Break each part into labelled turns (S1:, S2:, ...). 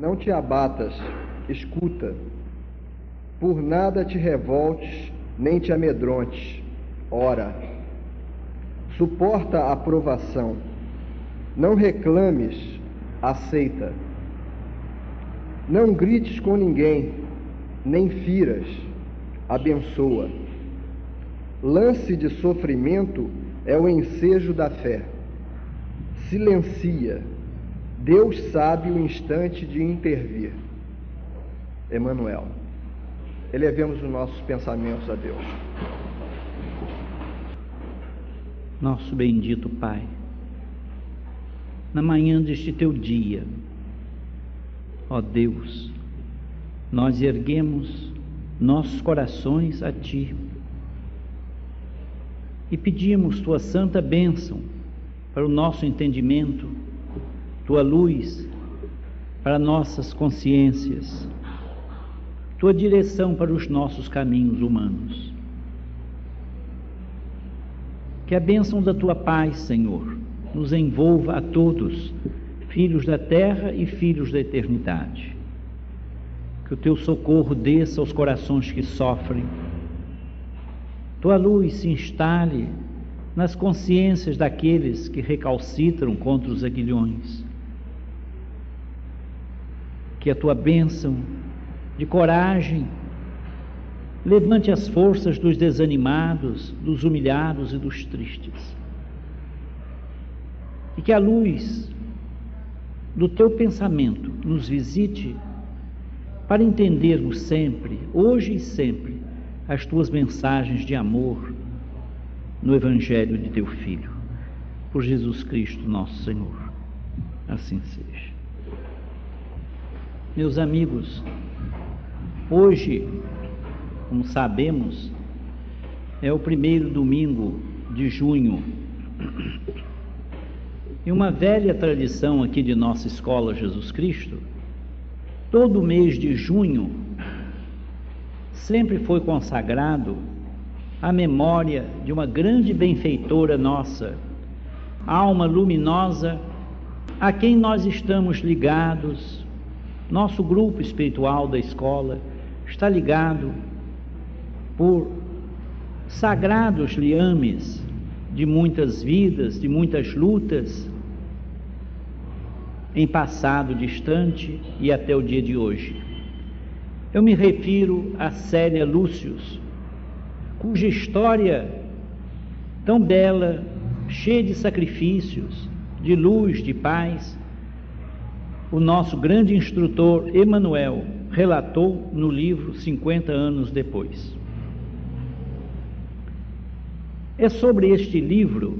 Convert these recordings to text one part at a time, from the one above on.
S1: Não te abatas, escuta. Por nada te revoltes, nem te amedrontes. Ora, suporta a provação. Não reclames, aceita. Não grites com ninguém, nem firas, abençoa. Lance de sofrimento é o ensejo da fé. Silencia Deus sabe o instante de intervir. Emmanuel. Elevemos os nossos pensamentos a Deus.
S2: Nosso bendito Pai, na manhã deste teu dia, ó Deus, nós erguemos nossos corações a Ti e pedimos Tua santa bênção para o nosso entendimento tua luz para nossas consciências, tua direção para os nossos caminhos humanos. Que a bênção da tua paz, Senhor, nos envolva a todos, filhos da terra e filhos da eternidade. Que o teu socorro desça aos corações que sofrem. Tua luz se instale nas consciências daqueles que recalcitram contra os aguilhões que a tua bênção de coragem levante as forças dos desanimados, dos humilhados e dos tristes. E que a luz do teu pensamento nos visite para entendermos sempre, hoje e sempre, as tuas mensagens de amor no Evangelho de teu Filho. Por Jesus Cristo, nosso Senhor. Assim seja. Meus amigos, hoje, como sabemos, é o primeiro domingo de junho. E uma velha tradição aqui de nossa escola Jesus Cristo, todo mês de junho sempre foi consagrado à memória de uma grande benfeitora nossa, alma luminosa, a quem nós estamos ligados nosso grupo espiritual da escola está ligado por sagrados liames de muitas vidas, de muitas lutas, em passado distante e até o dia de hoje. Eu me refiro a Célia Lúcius, cuja história tão bela, cheia de sacrifícios, de luz, de paz, o nosso grande instrutor Emanuel relatou no livro 50 anos depois. É sobre este livro,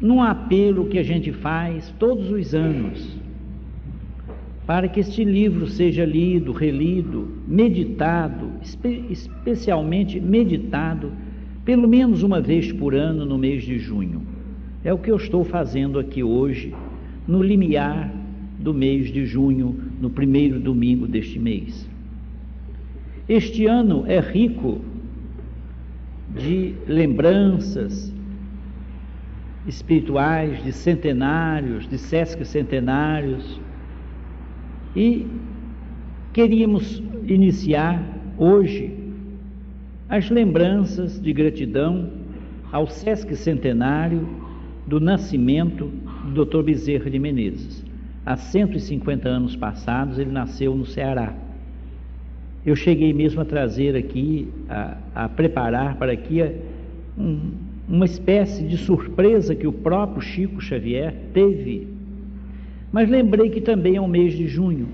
S2: num apelo que a gente faz todos os anos, para que este livro seja lido, relido, meditado, espe especialmente meditado, pelo menos uma vez por ano no mês de junho. É o que eu estou fazendo aqui hoje no limiar do mês de junho, no primeiro domingo deste mês. Este ano é rico de lembranças espirituais, de centenários, de sesc centenários, e queríamos iniciar hoje as lembranças de gratidão ao sesc centenário do nascimento do Dr. Bezerra de Menezes. Há 150 anos passados, ele nasceu no Ceará. Eu cheguei mesmo a trazer aqui, a, a preparar para aqui um, uma espécie de surpresa que o próprio Chico Xavier teve. Mas lembrei que também é o mês de junho.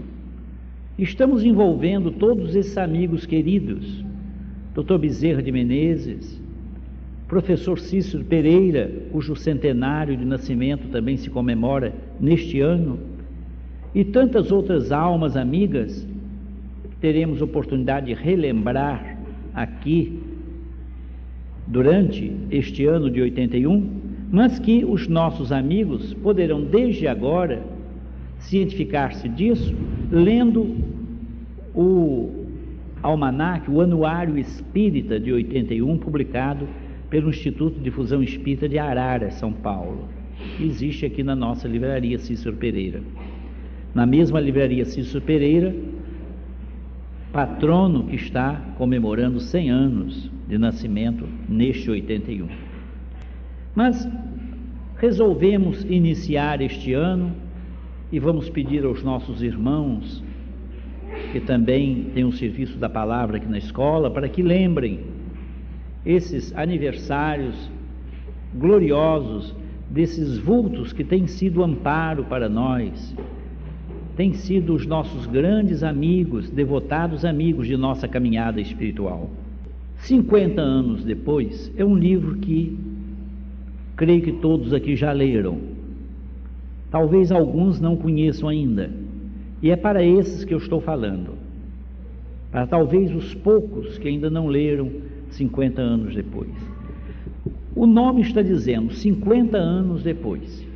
S2: Estamos envolvendo todos esses amigos queridos, Dr. Bezerra de Menezes, Professor Cícero Pereira, cujo centenário de nascimento também se comemora neste ano, e tantas outras almas amigas que teremos oportunidade de relembrar aqui durante este ano de 81, mas que os nossos amigos poderão desde agora cientificar-se disso lendo o almanaque, o Anuário Espírita de 81, publicado pelo Instituto de Difusão Espírita de Arara, São Paulo. Existe aqui na nossa livraria Cícero Pereira. na mesma livraria Cícero Pereira, patrono que está comemorando 100 anos de nascimento neste 81. Mas resolvemos iniciar este ano e vamos pedir aos nossos irmãos que também têm o serviço da palavra aqui na escola para que lembrem esses aniversários gloriosos desses vultos que têm sido amparo para nós, têm sido os nossos grandes amigos, devotados amigos de nossa caminhada espiritual. 50 anos depois, é um livro que creio que todos aqui já leram. Talvez alguns não conheçam ainda. E é para esses que eu estou falando. Para talvez os poucos que ainda não leram 50 anos depois. O nome está dizendo 50 anos depois.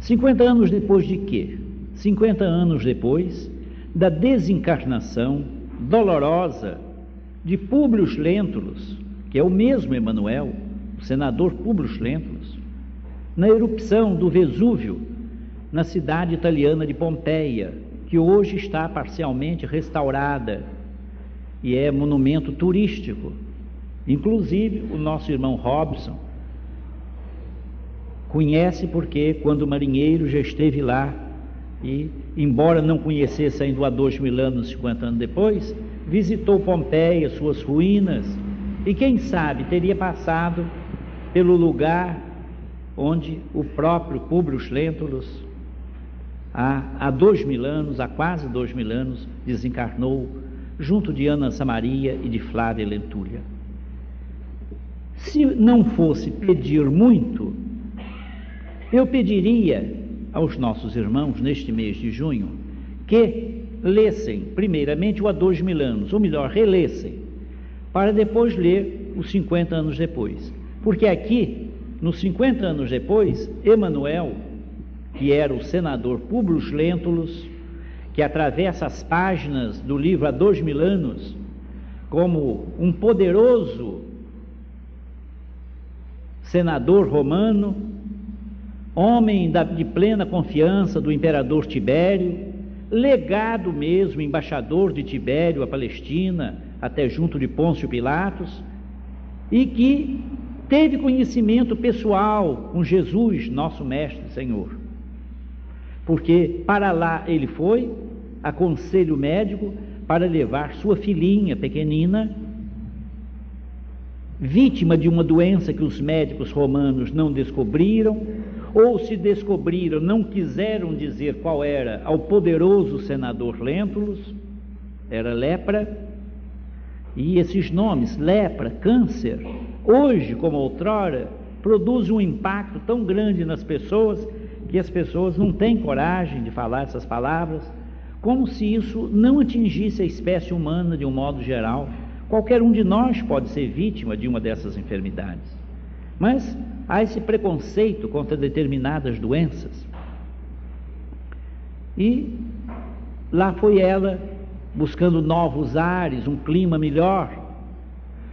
S2: 50 anos depois de quê? 50 anos depois da desencarnação dolorosa de Públio Lentulus, que é o mesmo Emanuel, o senador Públio Lentulus, na erupção do Vesúvio, na cidade italiana de Pompeia, que hoje está parcialmente restaurada e é monumento turístico. Inclusive, o nosso irmão Robson conhece porque, quando marinheiro, já esteve lá e, embora não conhecesse ainda há dois mil anos, 50 anos depois, visitou Pompeia, suas ruínas, e quem sabe teria passado pelo lugar onde o próprio Públio Lentulus, há, há dois mil anos, há quase dois mil anos, desencarnou junto de Ana Samaria e de Flávia Lentúria. Se não fosse pedir muito, eu pediria aos nossos irmãos, neste mês de junho, que lessem, primeiramente, o Há Dois Mil Anos, ou melhor, relessem, para depois ler os 50 anos depois. Porque aqui, nos 50 anos depois, Emanuel, que era o senador Publius Lentulus, que atravessa as páginas do livro Há Dois Mil Anos, como um poderoso senador romano, homem de plena confiança do imperador Tibério, legado mesmo, embaixador de Tibério à Palestina, até junto de Pôncio Pilatos, e que teve conhecimento pessoal com Jesus, nosso Mestre Senhor. Porque para lá ele foi, a conselho médico, para levar sua filhinha pequenina, vítima de uma doença que os médicos romanos não descobriram, ou se descobriram, não quiseram dizer qual era ao poderoso senador Lentulus, era lepra, e esses nomes, lepra, câncer, hoje como outrora, produzem um impacto tão grande nas pessoas que as pessoas não têm coragem de falar essas palavras, como se isso não atingisse a espécie humana de um modo geral. Qualquer um de nós pode ser vítima de uma dessas enfermidades. Mas há esse preconceito contra determinadas doenças. E lá foi ela buscando novos ares, um clima melhor,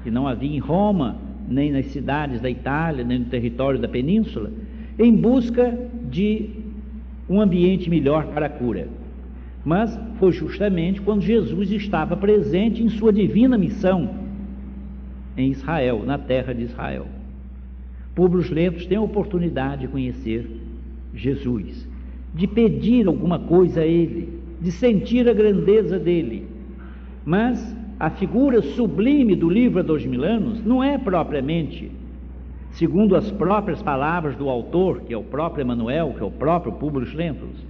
S2: que não havia em Roma, nem nas cidades da Itália, nem no território da península, em busca de um ambiente melhor para a cura. Mas foi justamente quando Jesus estava presente em sua divina missão em Israel, na terra de Israel. Públios Lentos tem a oportunidade de conhecer Jesus, de pedir alguma coisa a Ele, de sentir a grandeza dele. Mas a figura sublime do livro há dois mil anos não é propriamente, segundo as próprias palavras do autor, que é o próprio Emanuel, que é o próprio Públios Lentos,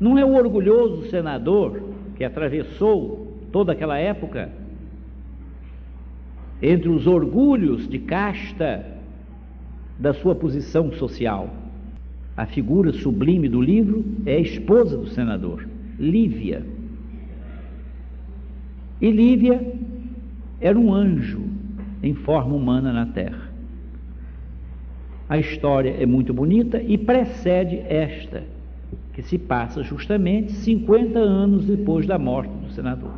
S2: não é o orgulhoso senador que atravessou toda aquela época entre os orgulhos de casta da sua posição social. A figura sublime do livro é a esposa do senador, Lívia. E Lívia era um anjo em forma humana na terra. A história é muito bonita e precede esta, que se passa justamente 50 anos depois da morte do senador.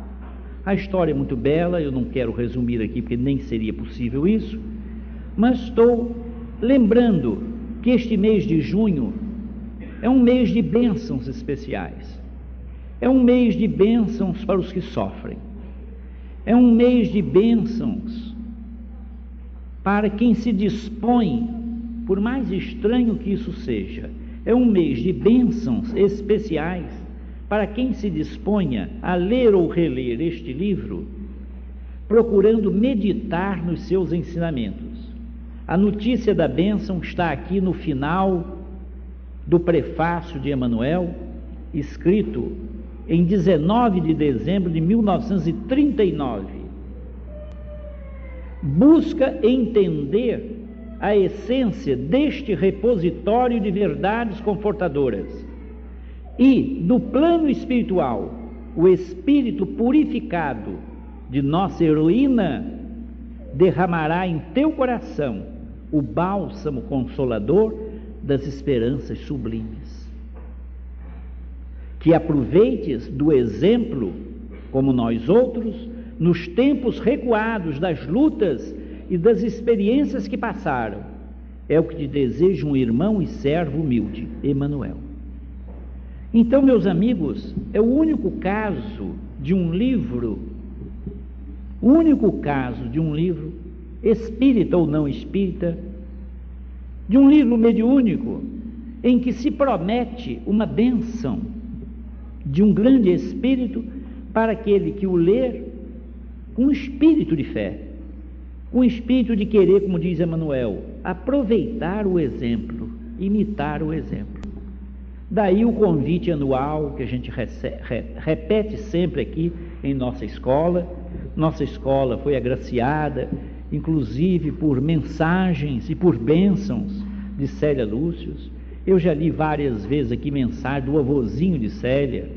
S2: A história é muito bela, eu não quero resumir aqui porque nem seria possível isso, mas estou Lembrando que este mês de junho é um mês de bênçãos especiais. É um mês de bênçãos para os que sofrem. É um mês de bênçãos para quem se dispõe, por mais estranho que isso seja, é um mês de bênçãos especiais para quem se disponha a ler ou reler este livro, procurando meditar nos seus ensinamentos. A notícia da bênção está aqui no final do prefácio de Emanuel, escrito em 19 de dezembro de 1939. Busca entender a essência deste repositório de verdades confortadoras. E, do plano espiritual, o espírito purificado de nossa heroína derramará em teu coração o bálsamo consolador das esperanças sublimes. Que aproveites do exemplo, como nós outros, nos tempos recuados das lutas e das experiências que passaram. É o que te deseja um irmão e servo humilde, Emanuel. Então, meus amigos, é o único caso de um livro, o único caso de um livro, espírita ou não espírita, de um livro mediúnico, em que se promete uma bênção de um grande espírito para aquele que o ler com espírito de fé, com espírito de querer, como diz Emmanuel, aproveitar o exemplo, imitar o exemplo. Daí o convite anual que a gente repete sempre aqui em nossa escola. Nossa escola foi agraciada, inclusive por mensagens e por bênçãos de Célia Lúcius. Eu já li várias vezes aqui mensagem do avôzinho de Célia,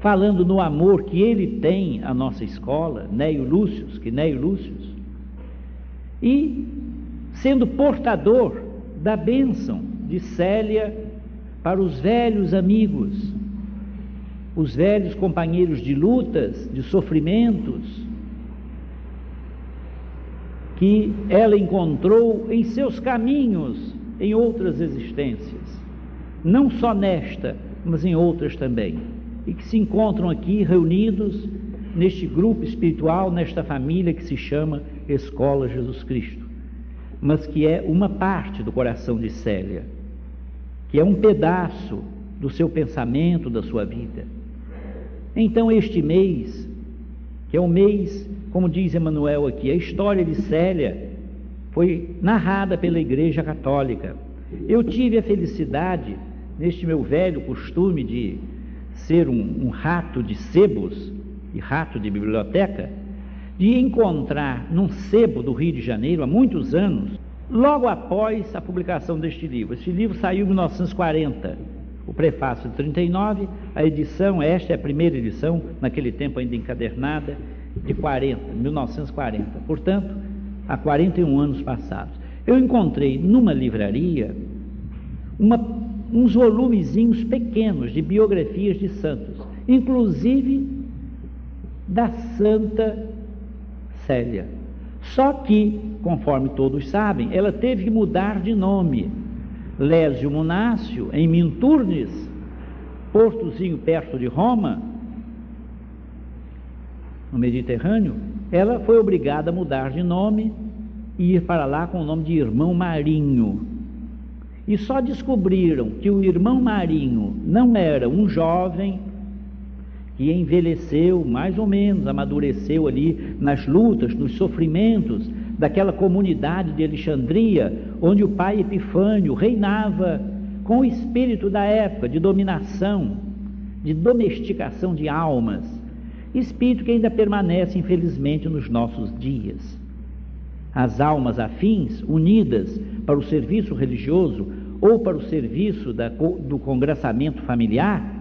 S2: falando no amor que ele tem à nossa escola, Neio Lúcius, que Neio Lúcius, e sendo portador da bênção de Célia para os velhos amigos, os velhos companheiros de lutas, de sofrimentos, que ela encontrou em seus caminhos em outras existências, não só nesta, mas em outras também, e que se encontram aqui reunidos neste grupo espiritual, nesta família que se chama Escola Jesus Cristo, mas que é uma parte do coração de Célia, que é um pedaço do seu pensamento, da sua vida. Então, este mês, que é o mês, como diz Emmanuel aqui, a história de Célia foi narrada pela Igreja Católica. Eu tive a felicidade, neste meu velho costume de ser um, um rato de sebos e rato de biblioteca, de encontrar num sebo do Rio de Janeiro há muitos anos, logo após a publicação deste livro. Este livro saiu em 1940, o prefácio de 39, a edição, esta é a primeira edição, naquele tempo ainda encadernada, de 40, 1940. Portanto, há 41 anos passados. Eu encontrei numa livraria uma, uns volumezinhos pequenos de biografias de santos, inclusive da Santa Célia. Só que, conforme todos sabem, ela teve que mudar de nome. Lésio Munácio, em Minturnes, portozinho perto de Roma, no Mediterrâneo, ela foi obrigada a mudar de nome e ir para lá com o nome de Irmão Marinho. E só descobriram que o irmão Marinho não era um jovem que envelheceu, mais ou menos, amadureceu ali nas lutas, nos sofrimentos daquela comunidade de Alexandria, onde o pai Epifânio reinava com o espírito da época de dominação, de domesticação de almas espírito que ainda permanece, infelizmente, nos nossos dias. As almas afins, unidas para o serviço religioso ou para o serviço da, do congressamento familiar,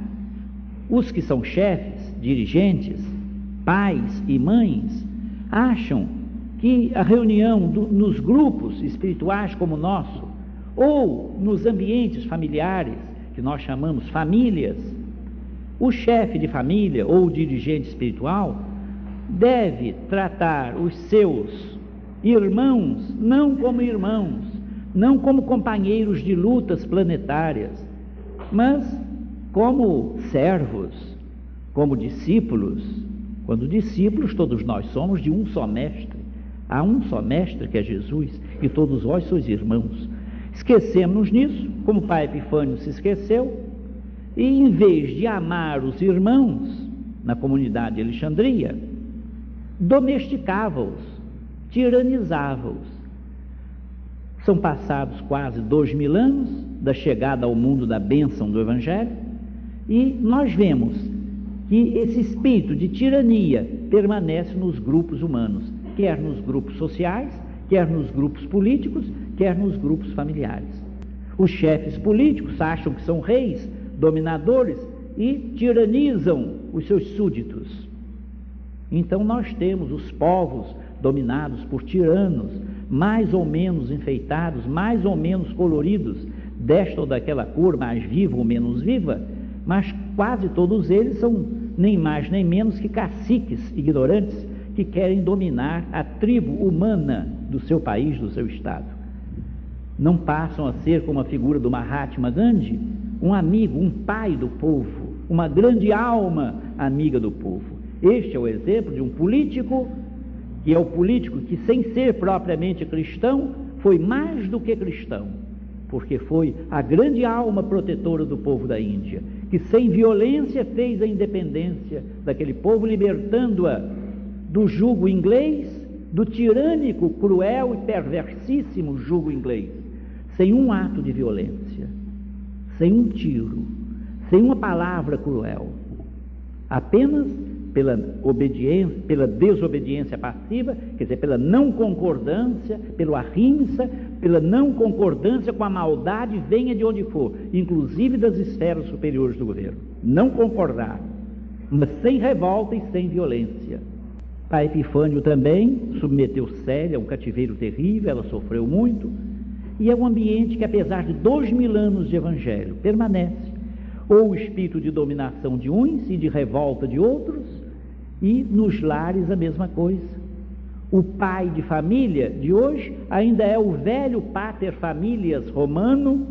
S2: os que são chefes, dirigentes, pais e mães, acham que a reunião do, nos grupos espirituais como o nosso, ou nos ambientes familiares, que nós chamamos famílias, o chefe de família ou o dirigente espiritual deve tratar os seus irmãos não como irmãos, não como companheiros de lutas planetárias, Mas, como servos, como discípulos, quando discípulos, todos nós somos de um só mestre. Há um só mestre que é Jesus, e todos vós sois irmãos. Esquecemos nisso, como o pai Epifânio se esqueceu, e em vez de amar os irmãos na comunidade de Alexandria, domesticava-os, tiranizava-os. São passados quase dois mil anos da chegada ao mundo da bênção do Evangelho, e nós vemos que esse espírito de tirania permanece nos grupos humanos, quer nos grupos sociais, quer nos grupos políticos, quer nos grupos familiares. Os chefes políticos acham que são reis, dominadores e tiranizam os seus súditos. Então nós temos os povos dominados por tiranos, mais ou menos enfeitados, mais ou menos coloridos, desta ou daquela cor, mais viva ou menos viva, mas quase todos eles são nem mais nem menos que caciques ignorantes que querem dominar a tribo humana do seu país, do seu estado. Não passam a ser como a figura do Mahatma Gandhi, um amigo, um pai do povo, uma grande alma amiga do povo. Este é o exemplo de um político que é o político que, sem ser propriamente cristão, foi mais do que cristão, porque foi a grande alma protetora do povo da Índia, que sem violência fez a independência daquele povo, libertando-a do jugo inglês, do tirânico, cruel e perversíssimo jugo inglês, sem um ato de violência, sem um tiro, sem uma palavra cruel, apenas pela obediência, pela desobediência passiva, quer dizer, pela não concordância, pelo arrimsa, pela não concordância com a maldade, venha de onde for, inclusive das esferas superiores do governo. Não concordar, mas sem revolta e sem violência. A Epifânio também submeteu Célia a um cativeiro terrível, ela sofreu muito, e é um ambiente que, apesar de dois mil anos de evangelho, permanece ou o espírito de dominação de uns e de revolta de outros, e nos lares a mesma coisa. O pai de família de hoje ainda é o velho pater familias romano,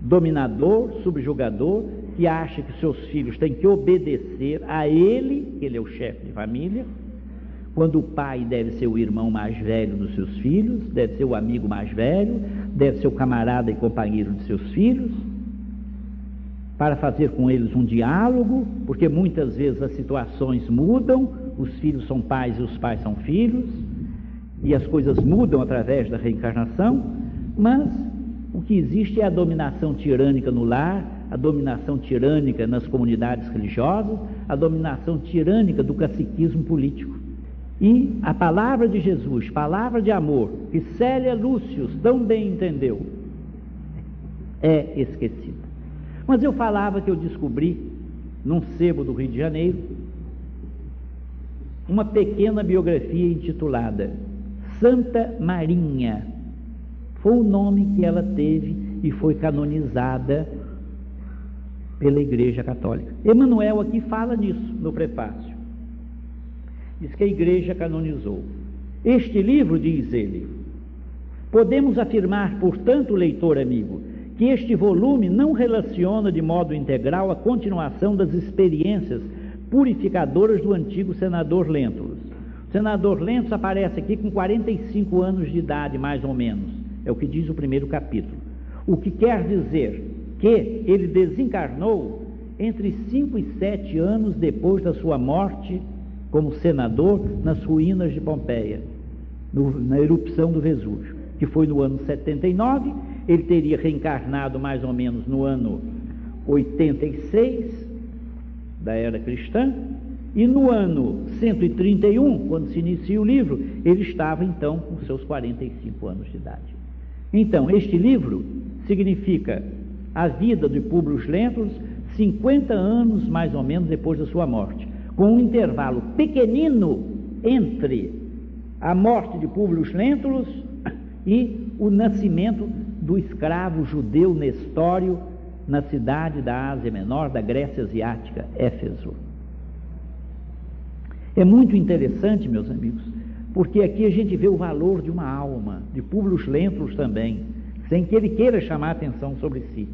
S2: dominador, subjugador, que acha que seus filhos têm que obedecer a ele, ele é o chefe de família, quando o pai deve ser o irmão mais velho dos seus filhos, deve ser o amigo mais velho, deve ser o camarada e companheiro de seus filhos, para fazer com eles um diálogo, porque muitas vezes as situações mudam, os filhos são pais e os pais são filhos, e as coisas mudam através da reencarnação, mas o que existe é a dominação tirânica no lar, a dominação tirânica nas comunidades religiosas, a dominação tirânica do caciquismo político. E a palavra de Jesus, palavra de amor, que Célia Lúcius tão bem entendeu, é esquecida. Mas eu falava que eu descobri, num sebo do Rio de Janeiro, uma pequena biografia intitulada Santa Marinha. Foi o nome que ela teve e foi canonizada pela Igreja Católica. Emmanuel aqui fala nisso no prefácio. Diz que a Igreja canonizou. Este livro, diz ele, podemos afirmar, portanto, leitor amigo, que este volume não relaciona de modo integral a continuação das experiências purificadoras do antigo senador Lentulus. O senador Lentulus aparece aqui com 45 anos de idade, mais ou menos, é o que diz o primeiro capítulo. O que quer dizer que ele desencarnou entre 5 e 7 anos depois da sua morte como senador nas ruínas de Pompeia, no, na erupção do Vesúvio, que foi no ano 79 ele teria reencarnado mais ou menos no ano 86 da era cristã, e no ano 131, quando se inicia o livro, ele estava então com seus 45 anos de idade. Então, este livro significa a vida de Públio Lentulus 50 anos mais ou menos depois da sua morte, com um intervalo pequenino entre a morte de Públio Lentulus e o nascimento do escravo judeu Nestório na cidade da Ásia Menor, da Grécia Asiática, Éfeso. É muito interessante, meus amigos, porque aqui a gente vê o valor de uma alma, de Públio Lentulus também, sem que ele queira chamar atenção sobre si.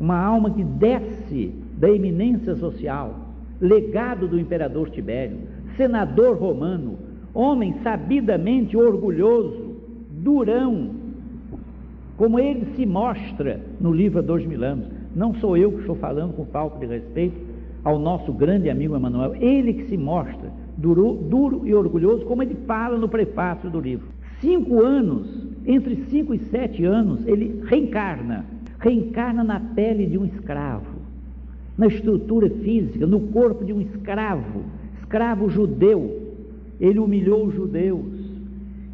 S2: uma alma que desce da eminência social, legado do imperador Tibério, senador romano, homem sabidamente orgulhoso, durão, como ele se mostra no livro Há Dois Mil Anos. Não sou eu que estou falando com falta de respeito ao nosso grande amigo Emanuel, ele que se mostra duro, duro e orgulhoso, como ele fala no prefácio do livro. Cinco anos, entre cinco e sete anos, ele reencarna, reencarna na pele de um escravo, na estrutura física, no corpo de um escravo, escravo judeu. Ele humilhou os judeus,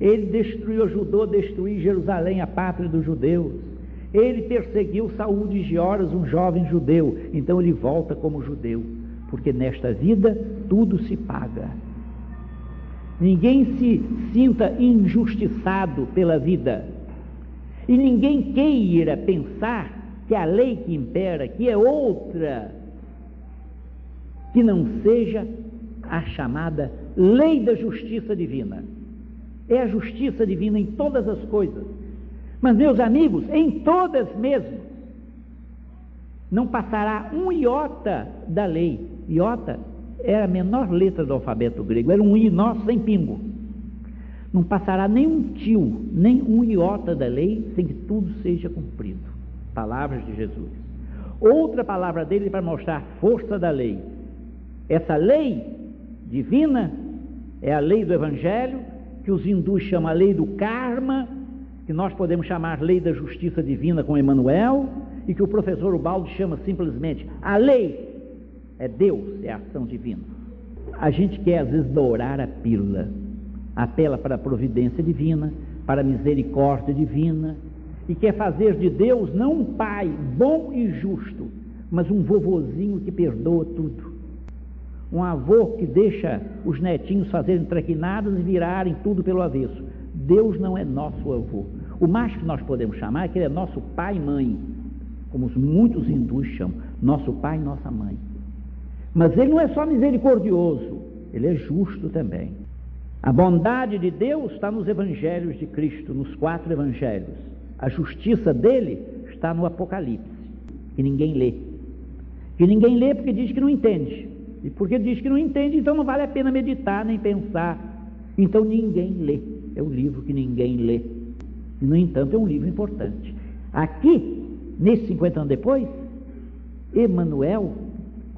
S2: ele destruiu, ajudou a destruir Jerusalém, a pátria dos judeus. Ele perseguiu Saúl de Gioras, um jovem judeu. Então ele volta como judeu, porque nesta vida tudo se paga. Ninguém se sinta injustiçado pela vida. E ninguém queira pensar que a lei que impera, que é outra, que não seja a chamada lei da justiça divina. É a justiça divina em todas as coisas. Mas, meus amigos, em todas mesmo, não passará um iota da lei. Iota era a menor letra do alfabeto grego, era um i nosso sem pingo. Não passará nem um tio, nem um iota da lei, sem que tudo seja cumprido. Palavras de Jesus. Outra palavra dele para mostrar a força da lei. Essa lei divina é a lei do Evangelho, que os hindus chamam a lei do karma, que nós podemos chamar lei da justiça divina com Emmanuel, e que o professor Ubaldo chama simplesmente a lei é Deus, é a ação divina. A gente quer às vezes dourar a pílula, apela para a providência divina, para a misericórdia divina, e quer fazer de Deus não um pai bom e justo, mas um vovozinho que perdoa tudo. Um avô que deixa os netinhos fazerem traquinadas e virarem tudo pelo avesso. Deus não é nosso avô. O mais que nós podemos chamar é que ele é nosso pai e mãe, como muitos hindus chamam, nosso pai e nossa mãe. Mas ele não é só misericordioso, ele é justo também. A bondade de Deus está nos evangelhos de Cristo, nos quatro evangelhos. A justiça dele está no Apocalipse, que ninguém lê. Que ninguém lê porque diz que não entende. E porque diz que não entende, então não vale a pena meditar nem pensar. Então ninguém lê. É o livro que ninguém lê. E, no entanto, é um livro importante. Aqui, nesses 50 anos depois, Emanuel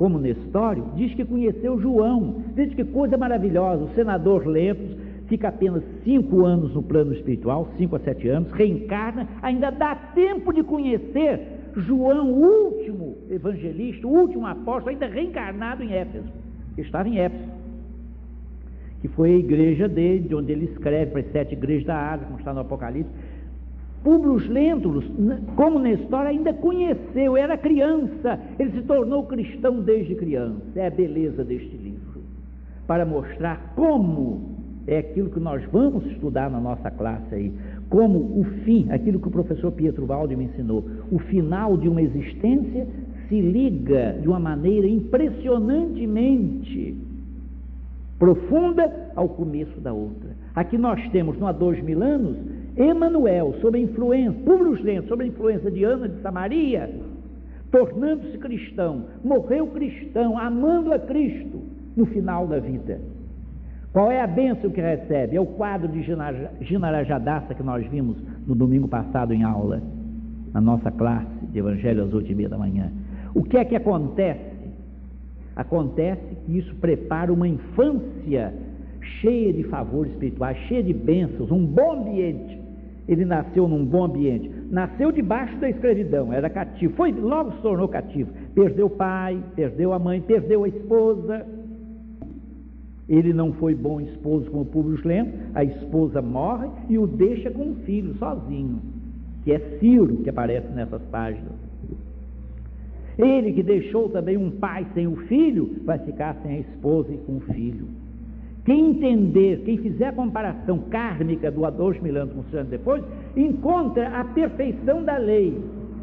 S2: como Nestório, diz que conheceu João. Veja que coisa maravilhosa. O senador Lemos fica apenas cinco anos no plano espiritual, cinco a sete anos, reencarna, ainda dá tempo de conhecer João, último evangelista, o último apóstolo, ainda reencarnado em Éfeso. Estava em Éfeso, que foi a igreja dele, de onde ele escreve para as sete igrejas da Ásia, como está no Apocalipse. Públio Lentulus, como Nestor, ainda conheceu, era criança, ele se tornou cristão desde criança. É a beleza deste livro, para mostrar como é aquilo que nós vamos estudar na nossa classe aí, como o fim, aquilo que o professor Pietro Valdi me ensinou, o final de uma existência se liga de uma maneira impressionantemente profunda ao começo da outra. Aqui nós temos, não há dois mil anos, Emanuel, sob a influência, Públio Lento, sob a influência de Ana de Samaria, tornando-se cristão, morreu cristão, amando a Cristo no final da vida. Qual é a bênção que recebe? É o quadro de Ginarajadaça que nós vimos no domingo passado em aula, na nossa classe de Evangelho às oito e meia da manhã. O que é que acontece? Acontece que isso prepara uma infância cheia de favores espirituais, cheia de bênçãos, um bom ambiente ele nasceu num bom ambiente, nasceu debaixo da escravidão, era cativo, foi, logo se tornou cativo, perdeu o pai, perdeu a mãe, perdeu a esposa. Ele não foi bom esposo como o Públio Lento, a esposa morre e o deixa com um filho sozinho, que é Ciro, que aparece nessas páginas. Ele que deixou também um pai sem o filho, vai ficar sem a esposa e com o filho. Quem entender, quem fizer a comparação kármica do há dois mil anos com os anos depois, encontra a perfeição da lei,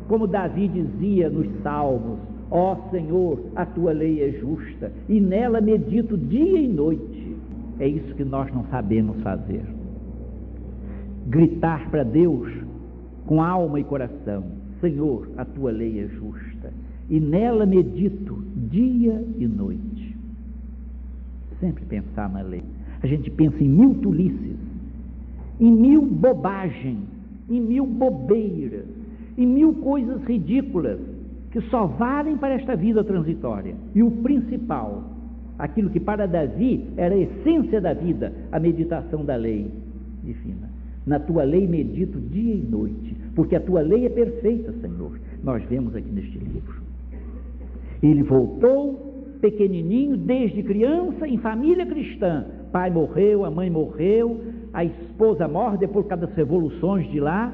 S2: como Davi dizia nos Salmos: Ó oh, Senhor, a tua lei é justa, e nela medito dia e noite. É isso que nós não sabemos fazer. Gritar para Deus com alma e coração: Senhor, a tua lei é justa. E nela medito dia e noite. Sempre pensar na lei. A gente pensa em mil tolices, em mil bobagens, em mil bobeiras, em mil coisas ridículas que só valem para esta vida transitória. E o principal, aquilo que para Davi era a essência da vida, a meditação da lei divina. Na tua lei medito dia e noite, porque a tua lei é perfeita, Senhor. Nós vemos aqui neste livro. Ele voltou pequenininho, desde criança, em família cristã. Pai morreu, a mãe morreu, a esposa morre depois das revoluções de lá.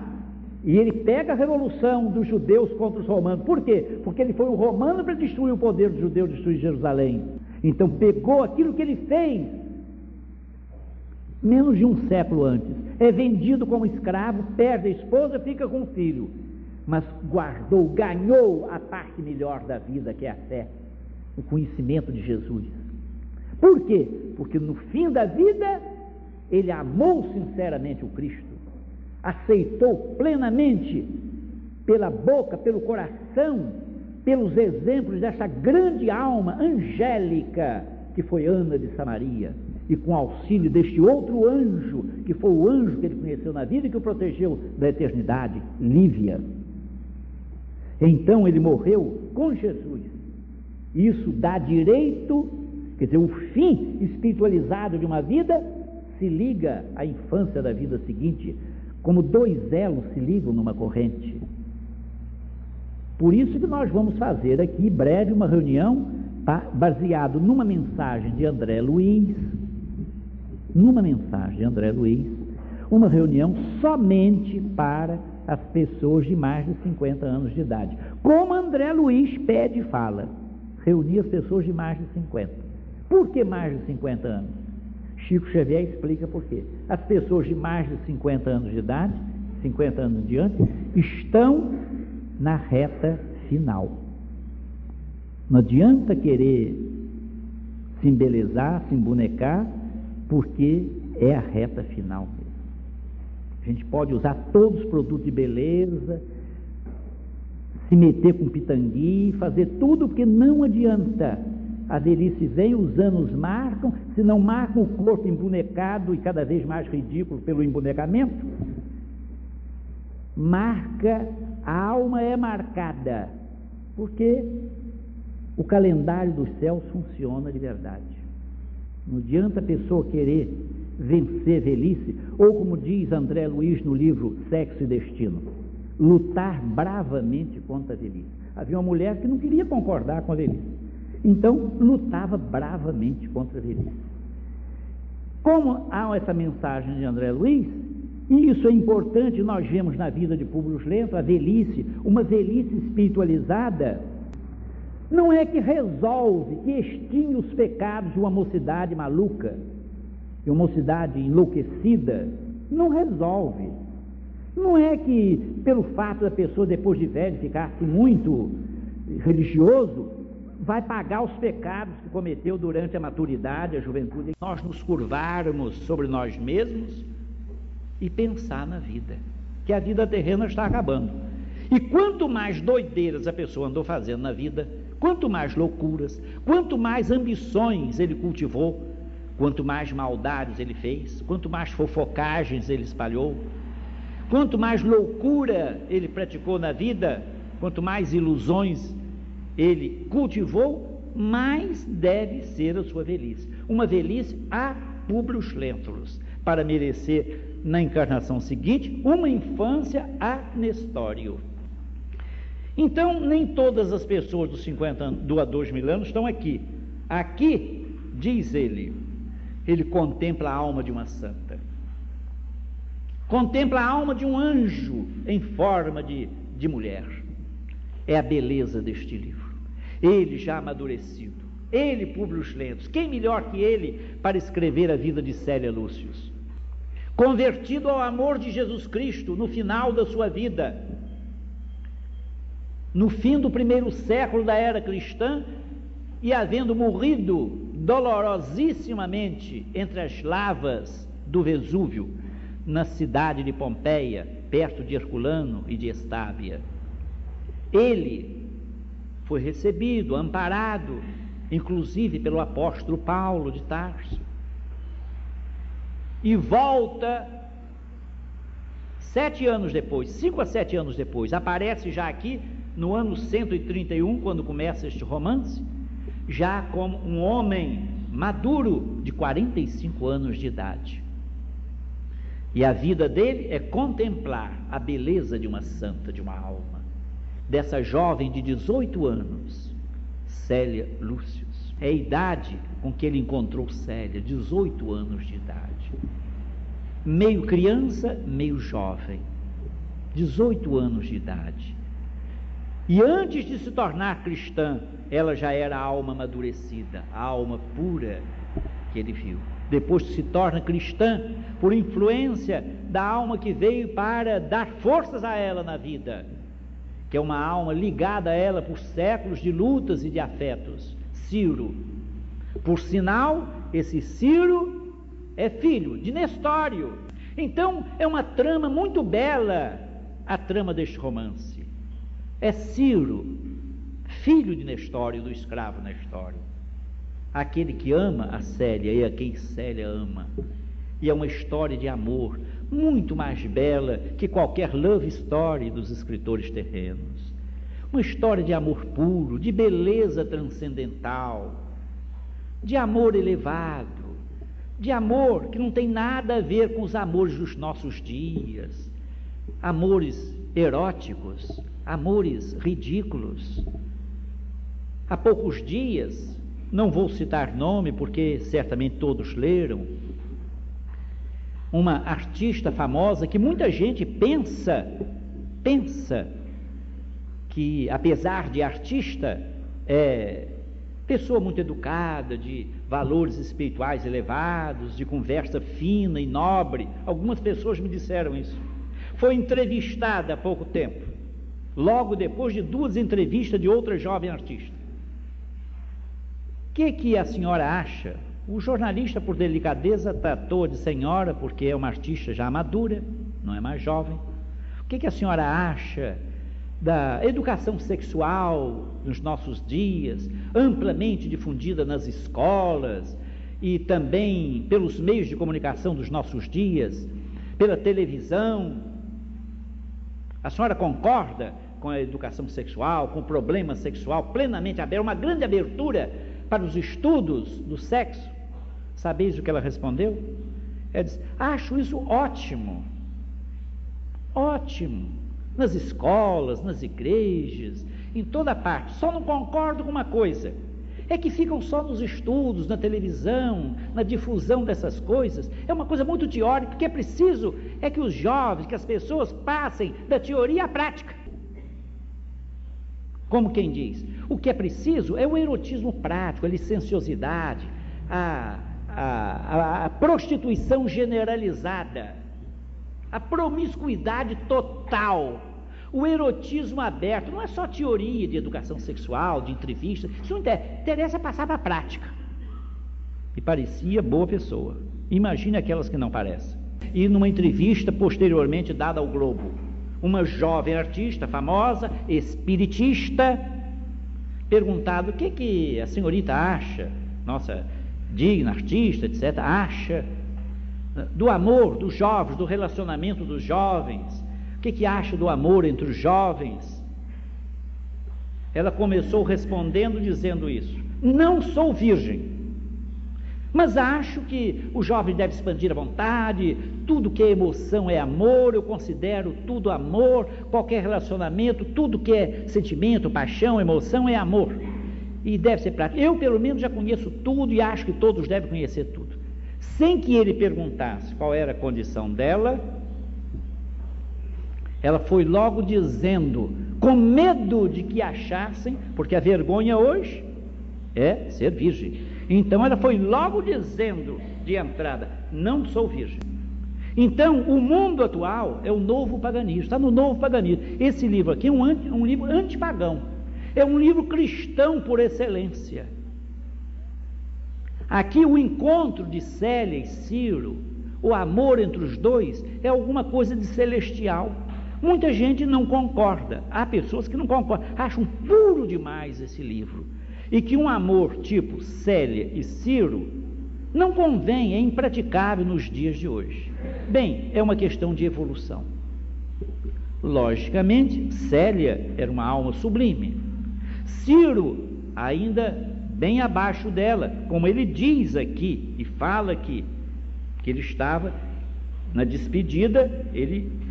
S2: E ele pega a revolução dos judeus contra os romanos. Por quê? Porque ele foi o romano para destruir o poder dos judeus, destruir Jerusalém. Então pegou aquilo que ele fez menos de um século antes. É vendido como escravo, perde a esposa, fica com o filho mas guardou, ganhou a parte melhor da vida, que é a fé, o conhecimento de Jesus. Por quê? Porque no fim da vida, ele amou sinceramente o Cristo, aceitou plenamente, pela boca, pelo coração, pelos exemplos dessa grande alma angélica que foi Ana de Samaria, e com auxílio deste outro anjo, que foi o anjo que ele conheceu na vida e que o protegeu da eternidade, Lívia. Então ele morreu com Jesus. Isso dá direito, quer dizer, o fim espiritualizado de uma vida se liga à infância da vida seguinte, como dois elos se ligam numa corrente. Por isso que nós vamos fazer aqui breve uma reunião baseado numa mensagem de André Luiz, numa mensagem de André Luiz, uma reunião somente para as pessoas de mais de 50 anos de idade. Como André Luiz pede e fala, reunir as pessoas de mais de 50. Por que mais de 50 anos? Chico Xavier explica por quê. As pessoas de mais de 50 anos de idade, 50 anos diante, estão na reta final. Não adianta querer se embelezar, se embonecar, porque é a reta final. A gente pode usar todos os produtos de beleza, se meter com pitangui, fazer tudo, porque não adianta. A velhice vem, os anos marcam, se não marcam o corpo embonecado e cada vez mais ridículo pelo embonecamento, marca, a alma é marcada, porque o calendário dos céus funciona de verdade. Não adianta a pessoa querer vencer velhice, ou como diz André Luiz no livro Sexo e Destino, lutar bravamente contra a velhice. Havia uma mulher que não queria concordar com a velhice, então lutava bravamente contra a velhice. Como há essa mensagem de André Luiz, e isso é importante, nós vemos na vida de Públio Lento, a velhice, uma velhice espiritualizada, não é que resolve, que extingue os pecados de uma mocidade maluca, e uma mocidade enlouquecida, não resolve. Não é que pelo fato da pessoa depois de velho ficar muito religioso, vai pagar os pecados que cometeu durante a maturidade, a juventude. Nós nos curvarmos sobre nós mesmos e pensar na vida, que a vida terrena está acabando. E quanto mais doideiras a pessoa andou fazendo na vida, quanto mais loucuras, quanto mais ambições ele cultivou, Quanto mais maldades ele fez, quanto mais fofocagens ele espalhou, quanto mais loucura ele praticou na vida, quanto mais ilusões ele cultivou, mais deve ser a sua velhice. Uma velhice a publius lentulus, para merecer na encarnação seguinte uma infância a Nestório. Então, nem todas as pessoas dos 50 anos, do a 2 mil anos estão aqui. Aqui, diz ele, ele contempla a alma de uma santa. Contempla a alma de um anjo em forma de, de mulher. É a beleza deste livro. Ele já amadurecido. Ele, Públio Lentos. Quem melhor que ele para escrever a vida de Célia Lúcius? Convertido ao amor de Jesus Cristo no final da sua vida. No fim do primeiro século da era cristã, e havendo morrido dolorosissimamente entre as lavas do Vesúvio, na cidade de Pompeia, perto de Herculano e de Estávia. Ele, foi recebido, amparado, inclusive pelo apóstolo Paulo de Tarso. E volta sete anos depois, cinco a sete anos depois, aparece já aqui no ano 131, quando começa este romance, já como um homem maduro de 45 anos de idade. E a vida dele é contemplar a beleza de uma santa, de uma alma, dessa jovem de 18 anos, Célia Lúcius. É a idade com que ele encontrou Célia, 18 anos de idade. Meio criança, meio jovem, 18 anos de idade. E antes de se tornar cristã, ela já era a alma amadurecida, a alma pura que ele viu. Depois se torna cristã por influência da alma que veio para dar forças a ela na vida, que é uma alma ligada a ela por séculos de lutas e de afetos. Ciro. Por sinal, esse Ciro é filho de Nestório. Então, é uma trama muito bela a trama deste romance. É Ciro, filho de Nestório, do escravo Nestório. Aquele que ama a Célia e a quem Célia ama. E é uma história de amor muito mais bela que qualquer love story dos escritores terrenos. Uma história de amor puro, de beleza transcendental, de amor elevado, de amor que não tem nada a ver com os amores dos nossos dias, amores eróticos, amores ridículos. Há poucos dias, não vou citar nome porque certamente todos leram, uma artista famosa que muita gente pensa, pensa que apesar de artista, é pessoa muito educada, de valores espirituais elevados, de conversa fina e nobre. Algumas pessoas me disseram isso. Foi entrevistada há pouco tempo, logo depois de duas entrevistas de outra jovem artista. O que, que a senhora acha? O jornalista, por delicadeza, tratou de senhora, porque é uma artista já madura, não é mais jovem. O que, que a senhora acha da educação sexual nos nossos dias, amplamente difundida nas escolas e também pelos meios de comunicação dos nossos dias, pela televisão. A senhora concorda com a educação sexual, com o problema sexual plenamente aberto, uma grande abertura para os estudos do sexo? Sabeis o que ela respondeu? Ela disse: Acho isso ótimo, ótimo nas escolas, nas igrejas, em toda parte. Só não concordo com uma coisa: é que ficam só nos estudos, na televisão, na difusão dessas coisas. É uma coisa muito teórica, porque é preciso é que os jovens, que as pessoas passem da teoria à prática. Como quem diz, o que é preciso é o erotismo prático, a licenciosidade, a, a, a, a prostituição generalizada a promiscuidade total, o erotismo aberto, não é só teoria de educação sexual, de entrevista, isso não interessa, interessa passar para a prática. E parecia boa pessoa. Imagine aquelas que não parecem. E numa entrevista posteriormente dada ao Globo, uma jovem artista famosa, espiritista, perguntado o que, que a senhorita acha, nossa digna artista, etc., acha do amor dos jovens, do relacionamento dos jovens. Que, que acha do amor entre os jovens? Ela começou respondendo dizendo isso: Não sou virgem, mas acho que o jovem deve expandir a vontade, tudo que é emoção é amor, eu considero tudo amor, qualquer relacionamento, tudo que é sentimento, paixão, emoção é amor. E deve ser prático. Eu, pelo menos, já conheço tudo e acho que todos devem conhecer tudo sem que ele perguntasse qual era a condição dela, ela foi logo dizendo, com medo de que achassem, porque a vergonha hoje é ser virgem. Então ela foi logo dizendo de entrada: não sou virgem. Então, o mundo atual é o novo paganismo, está no novo paganismo. Esse livro aqui é um, anti, um livro antipagão, é um livro cristão por excelência. Aqui o encontro de Célia e Ciro, o amor entre os dois, é alguma coisa de celestial. Muita gente não concorda. Há pessoas que não concordam, acham puro demais esse livro. E que um amor tipo Célia e Ciro não convém, é impraticável nos dias de hoje. Bem, é uma questão de evolução. Logicamente, Célia era uma alma sublime. Ciro, ainda bem abaixo dela, como ele diz aqui e fala aqui, que ele estava na despedida, ele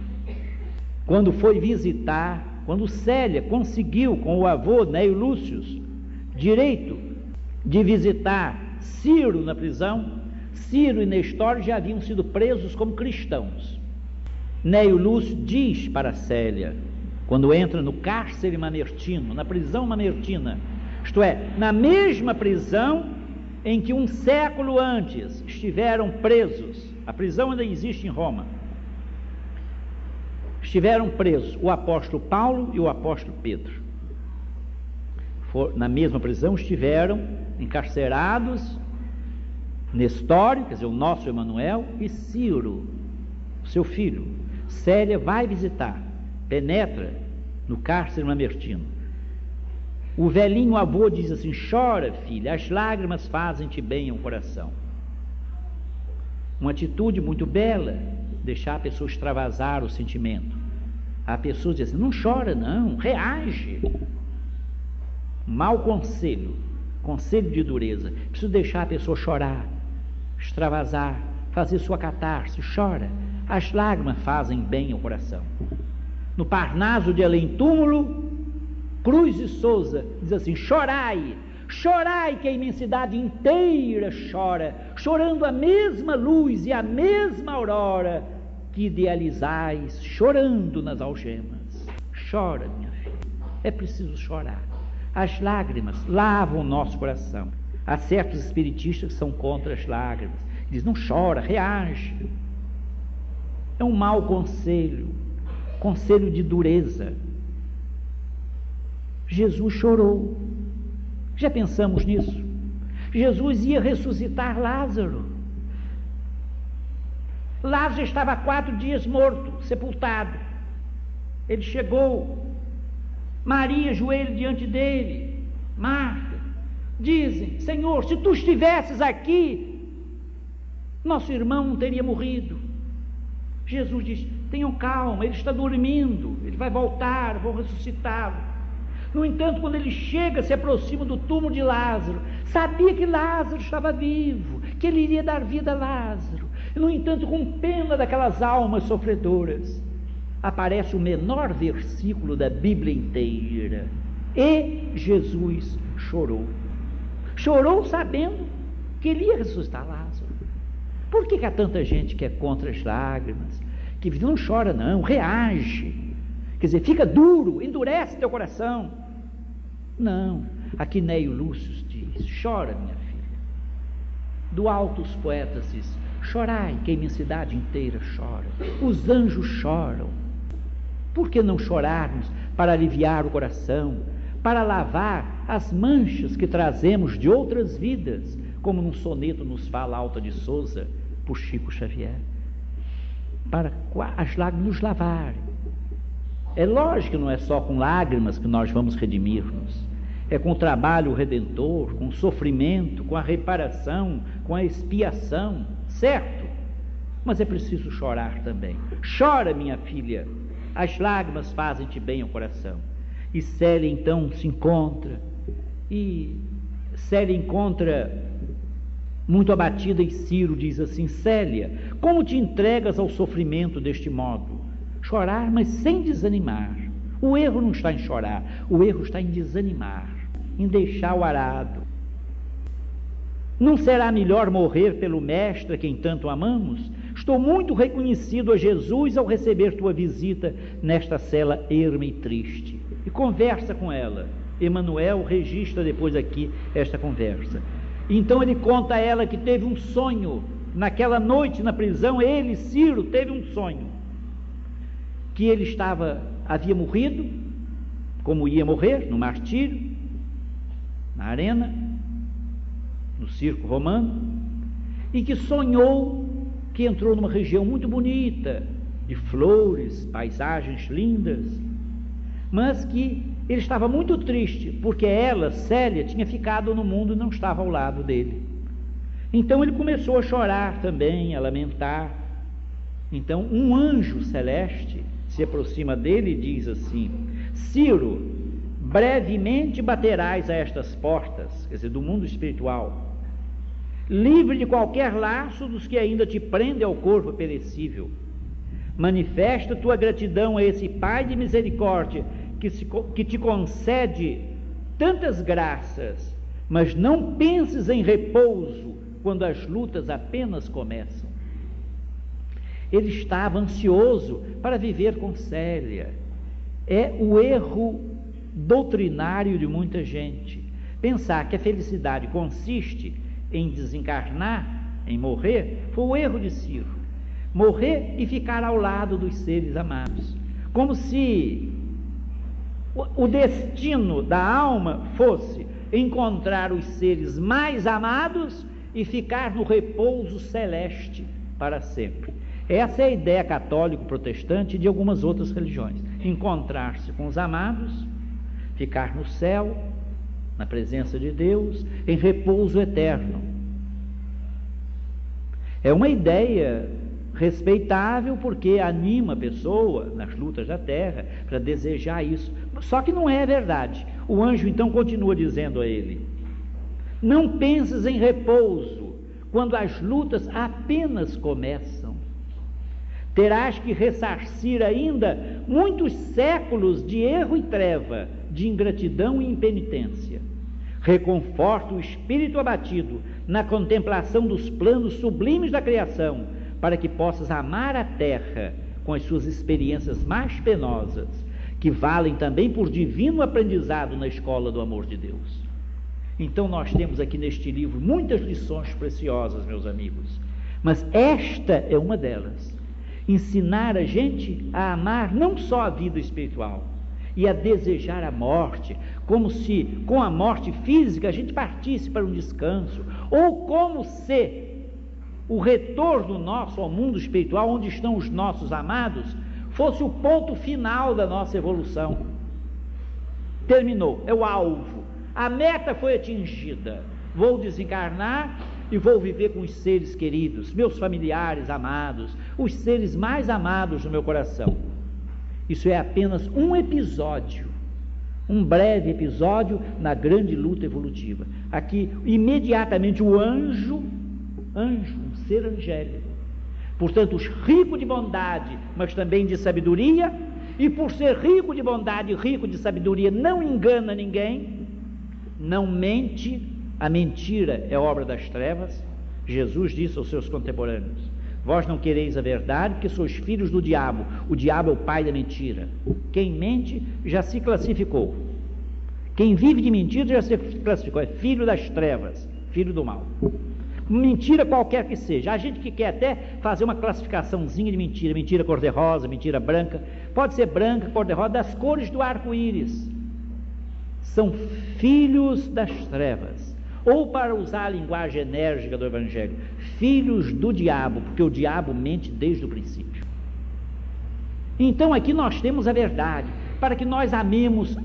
S2: quando foi visitar, quando Célia conseguiu com o avô Neio Lúcio direito de visitar Ciro na prisão, Ciro e Nestor já haviam sido presos como cristãos. Neio Lúcio diz para Célia, quando entra no cárcere mamertino, na prisão mamertina, isto é, na mesma prisão em que um século antes estiveram presos, a prisão ainda existe em Roma, estiveram presos o apóstolo Paulo e o apóstolo Pedro. For, na mesma prisão estiveram encarcerados Nestório, quer dizer, o nosso Emanuel, e Ciro, seu filho. Célia vai visitar, penetra no cárcere mamertino. O velhinho avô diz assim: chora, filha, as lágrimas fazem-te bem ao coração. Uma atitude muito bela, deixar a pessoa extravasar o sentimento. A pessoa diz assim: não chora, não, reage. Mau conselho, conselho de dureza. Preciso deixar a pessoa chorar, extravasar, fazer sua catarse, chora. As lágrimas fazem bem ao coração. No Parnaso de Além Túmulo, Cruz e Souza diz assim: chorai, chorai que a imensidade inteira chora, chorando a mesma luz e a mesma aurora que idealizais, chorando nas algemas. Chora, minha filha, é preciso chorar. As lágrimas lavam o nosso coração. Há certos espiritistas que são contra as lágrimas. Diz: não chora, reage. É um mau conselho, conselho de dureza. Jesus chorou. Já pensamos nisso? Jesus ia ressuscitar Lázaro. Lázaro estava quatro dias morto, sepultado. Ele chegou, Maria joelho diante dele, Marta, dizem: Senhor, se tu estivesses aqui, nosso irmão não teria morrido. Jesus diz: tenham calma, ele está dormindo, ele vai voltar, vou ressuscitá-lo. No entanto, quando ele chega, se aproxima do túmulo de Lázaro, sabia que Lázaro estava vivo, que ele iria dar vida a Lázaro. No entanto, com pena daquelas almas sofredoras, aparece o menor versículo da Bíblia inteira. E Jesus chorou. Chorou sabendo que ele ia ressuscitar Lázaro. Por que, que há tanta gente que é contra as lágrimas? Que não chora, não, reage. Quer dizer, fica duro, endurece teu coração. Não, aqui Neio Lúcio diz: chora, minha filha. Do alto os poetas diz: chorai, que a imensidade inteira chora. Os anjos choram. Por que não chorarmos para aliviar o coração, para lavar as manchas que trazemos de outras vidas, como num soneto nos fala Alta de Souza, por Chico Xavier? Para as lágrimas nos lavarem é lógico que não é só com lágrimas que nós vamos redimir-nos. É com o trabalho redentor, com o sofrimento, com a reparação, com a expiação, certo? Mas é preciso chorar também. Chora, minha filha, as lágrimas fazem-te bem ao coração. E Célia então se encontra, e Célia encontra muito abatida, e Ciro diz assim: Célia, como te entregas ao sofrimento deste modo? Chorar, mas sem desanimar. O erro não está em chorar, o erro está em desanimar, em deixar o arado. Não será melhor morrer pelo Mestre quem tanto amamos? Estou muito reconhecido a Jesus ao receber tua visita nesta cela erma e triste. E conversa com ela. Emanuel registra depois aqui esta conversa. Então ele conta a ela que teve um sonho naquela noite na prisão. Ele, Ciro, teve um sonho que ele estava, havia morrido, como ia morrer, no martírio, na arena, no circo romano, e que sonhou que entrou numa região muito bonita, de flores, paisagens lindas, mas que ele estava muito triste porque ela, Célia, tinha ficado no mundo e não estava ao lado dele. Então ele começou a chorar também, a lamentar. Então um anjo celeste se aproxima dele e diz assim: Ciro, brevemente baterás a estas portas, quer dizer, do mundo espiritual, livre de qualquer laço dos que ainda te prendem ao corpo perecível. Manifesta tua gratidão a esse Pai de misericórdia que, se, que te concede tantas graças, mas não penses em repouso quando as lutas apenas começam. Ele estava ansioso para viver com Célia. É o erro doutrinário de muita gente. Pensar que a felicidade consiste em desencarnar, em morrer, foi o erro de Ciro. Morrer e ficar ao lado dos seres amados. Como se o destino da alma fosse encontrar os seres mais amados e ficar no repouso celeste para sempre. Essa é a ideia católico-protestante de algumas outras religiões. Encontrar-se com os amados, ficar no céu, na presença de Deus, em repouso eterno. É uma ideia respeitável porque anima a pessoa nas lutas da terra para desejar isso. Só que não é verdade. O anjo então continua dizendo a ele: Não penses em repouso quando as lutas apenas começam. Terás que ressarcir ainda muitos séculos de erro e treva, de ingratidão e impenitência. Reconforta o espírito abatido na contemplação dos planos sublimes da criação, para que possas amar a terra com as suas experiências mais penosas, que valem também por divino aprendizado na escola do amor de Deus. Então, nós temos aqui neste livro muitas lições preciosas, meus amigos, mas esta é uma delas. Ensinar a gente a amar não só a vida espiritual, e a desejar a morte, como se com a morte física a gente partisse para um descanso, ou como se o retorno nosso ao mundo espiritual, onde estão os nossos amados, fosse o ponto final da nossa evolução. Terminou, é o alvo. A meta foi atingida. Vou desencarnar e vou viver com os seres queridos, meus familiares amados, os seres mais amados do meu coração. Isso é apenas um episódio, um breve episódio na grande luta evolutiva. Aqui, imediatamente, o anjo, anjo, um ser angélico, portanto, rico de bondade, mas também de sabedoria, e por ser rico de bondade rico de sabedoria, não engana ninguém, não mente, a mentira é obra das trevas. Jesus disse aos seus contemporâneos: Vós não quereis a verdade, porque sois filhos do diabo. O diabo é o pai da mentira. Quem mente já se classificou. Quem vive de mentira já se classificou. É filho das trevas, filho do mal. Mentira qualquer que seja. A gente que quer até fazer uma classificaçãozinha de mentira, mentira cor-de-rosa, mentira branca, pode ser branca, cor-de-rosa, das cores do arco-íris. São filhos das trevas. Ou para usar a linguagem enérgica do Evangelho, filhos do diabo, porque o diabo mente desde o princípio. Então aqui nós temos a verdade, para que nós amemos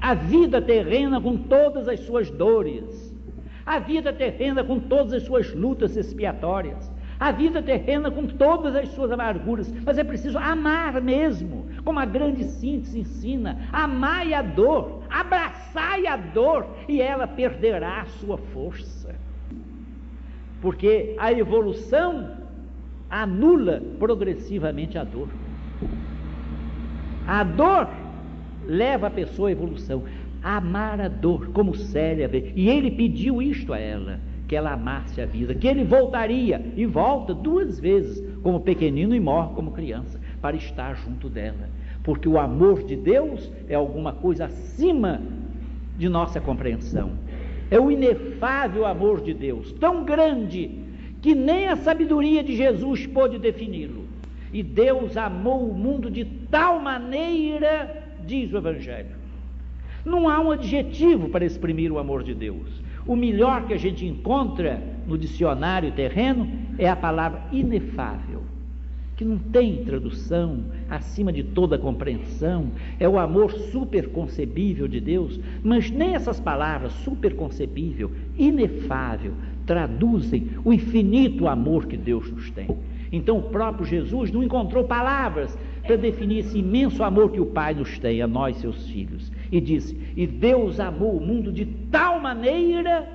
S2: a vida terrena com todas as suas dores, a vida terrena com todas as suas lutas expiatórias, a vida terrena com todas as suas amarguras, mas é preciso amar mesmo, como a grande síntese ensina: amai a dor, abraçai a dor, e ela perderá a sua força porque a evolução anula progressivamente a dor. A dor leva a pessoa à evolução, amar a dor, como Célia vê. E ele pediu isto a ela, que ela amasse a vida, que ele voltaria e volta duas vezes, como pequenino e morre como criança, para estar junto dela. Porque o amor de Deus é alguma coisa acima de nossa compreensão. É o inefável amor de Deus, tão grande que nem a sabedoria de Jesus pôde defini-lo. E Deus amou o mundo de tal maneira, diz o Evangelho. Não há um adjetivo para exprimir o amor de Deus. O melhor que a gente encontra no dicionário terreno é a palavra inefável. Que não tem tradução, acima de toda compreensão, é o amor superconcebível de Deus, mas nem essas palavras, superconcebível, inefável, traduzem o infinito amor que Deus nos tem. Então o próprio Jesus não encontrou palavras para definir esse imenso amor que o Pai nos tem, a nós, seus filhos. E disse: E Deus amou o mundo de tal maneira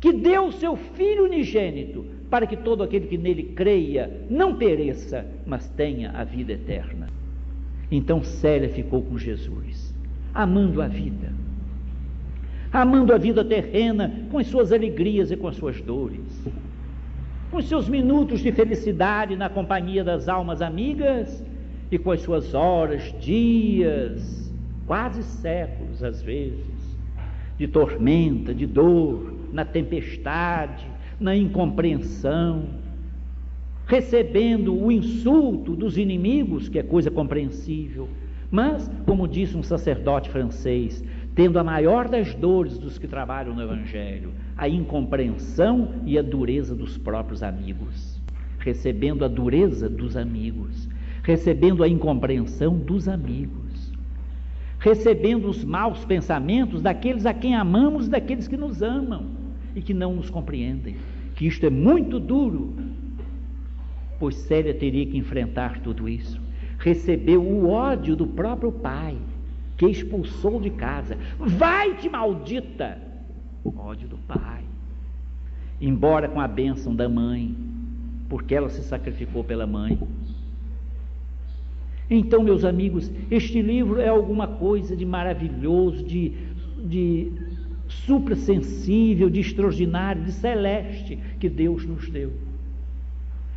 S2: que deu o seu Filho unigênito, para que todo aquele que nele creia não pereça, mas tenha a vida eterna. Então Célia ficou com Jesus, amando a vida, amando a vida terrena com as suas alegrias e com as suas dores, com os seus minutos de felicidade na companhia das almas amigas e com as suas horas, dias, quase séculos às vezes, de tormenta, de dor, na tempestade, na incompreensão, recebendo o insulto dos inimigos, que é coisa compreensível, mas, como disse um sacerdote francês, tendo a maior das dores dos que trabalham no Evangelho, a incompreensão e a dureza dos próprios amigos, recebendo a dureza dos amigos, recebendo a incompreensão dos amigos, recebendo os maus pensamentos daqueles a quem amamos e daqueles que nos amam e que não nos compreendem, que isto é muito duro, pois Célia teria que enfrentar tudo isso. Recebeu o ódio do próprio pai, que expulsou de casa. Vai-te, maldita! O ódio do pai. Embora com a bênção da mãe, porque ela se sacrificou pela mãe. Então, meus amigos, este livro é alguma coisa de maravilhoso, de, de suprassensível, de extraordinário, de celeste que Deus nos deu.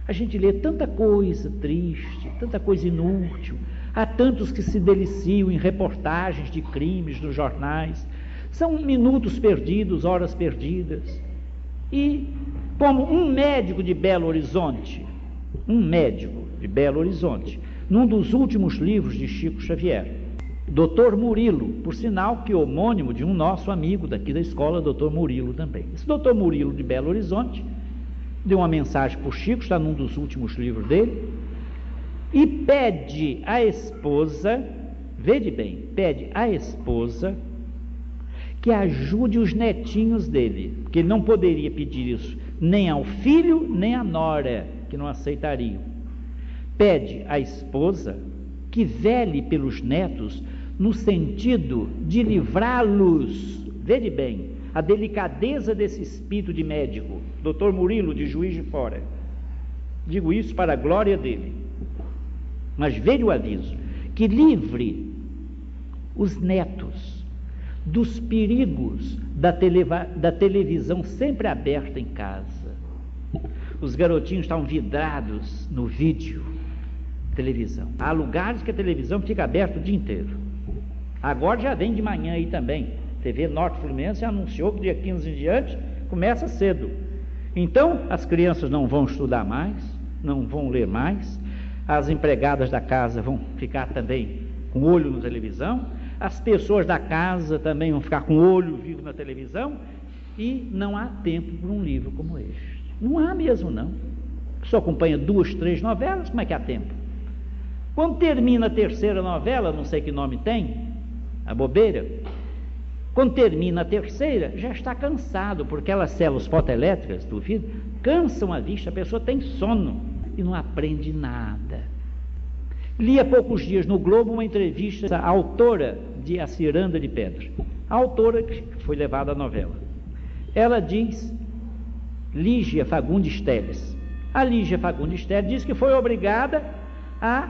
S2: A gente lê tanta coisa triste, tanta coisa inútil, há tantos que se deliciam em reportagens de crimes nos jornais, são minutos perdidos, horas perdidas. E como um médico de Belo Horizonte, um médico de Belo Horizonte, num dos últimos livros de Chico Xavier, Doutor Murilo, por sinal que homônimo de um nosso amigo daqui da escola, doutor Murilo também. Esse doutor Murilo de Belo Horizonte deu uma mensagem para o Chico, está num dos últimos livros dele, e pede à esposa, veja bem, pede à esposa que ajude os netinhos dele, porque ele não poderia pedir isso nem ao filho, nem à nora, que não aceitariam. Pede à esposa que vele pelos netos no sentido de livrá-los, veja bem, a delicadeza desse espírito de médico, doutor Murilo, de Juiz de Fora. Digo isso para a glória dele. Mas veja o aviso: que livre os netos dos perigos da, da televisão sempre aberta em casa. Os garotinhos estão vidrados no vídeo, televisão. Há lugares que a televisão fica aberta o dia inteiro. Agora já vem de manhã aí também. TV Norte Fluminense anunciou que dia 15 em diante começa cedo. Então, as crianças não vão estudar mais, não vão ler mais, as empregadas da casa vão ficar também com olho na televisão, as pessoas da casa também vão ficar com olho vivo na televisão, e não há tempo para um livro como este. Não há mesmo, não. Só acompanha duas, três novelas, como é que há tempo? Quando termina a terceira novela, não sei que nome tem, a bobeira. Quando termina a terceira, já está cansado, porque aquelas células fotoelétricas do vidro cansam a vista, a pessoa tem sono e não aprende nada. Li há poucos dias no Globo uma entrevista à autora de A Ciranda de Pedra, autora que foi levada à novela. Ela diz, Lígia Fagundes Teles. A Lígia Fagundes Teles diz que foi obrigada a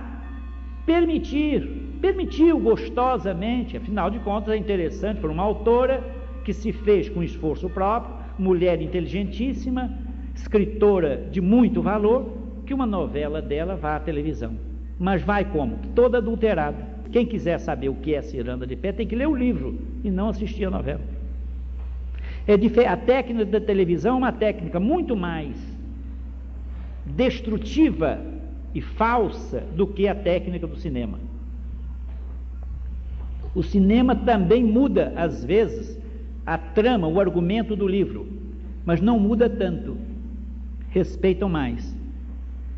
S2: permitir permitiu gostosamente, afinal de contas é interessante para uma autora que se fez com esforço próprio, mulher inteligentíssima, escritora de muito valor, que uma novela dela vá à televisão. Mas vai como? Toda adulterada. Quem quiser saber o que é Ciranda de Pé tem que ler o livro e não assistir a novela. É a técnica da televisão é uma técnica muito mais destrutiva e falsa do que a técnica do cinema. O cinema também muda, às vezes, a trama, o argumento do livro, mas não muda tanto. Respeitam mais.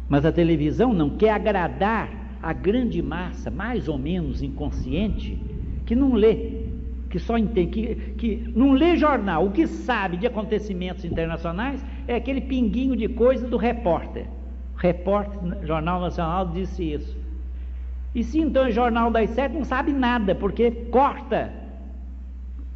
S2: Mas a televisão não quer agradar a grande massa, mais ou menos inconsciente, que não lê, que só entende, que, que não lê jornal. O que sabe de acontecimentos internacionais é aquele pinguinho de coisa do repórter. O repórter, Jornal Nacional, disse isso. E se então o Jornal das Sete não sabe nada, porque corta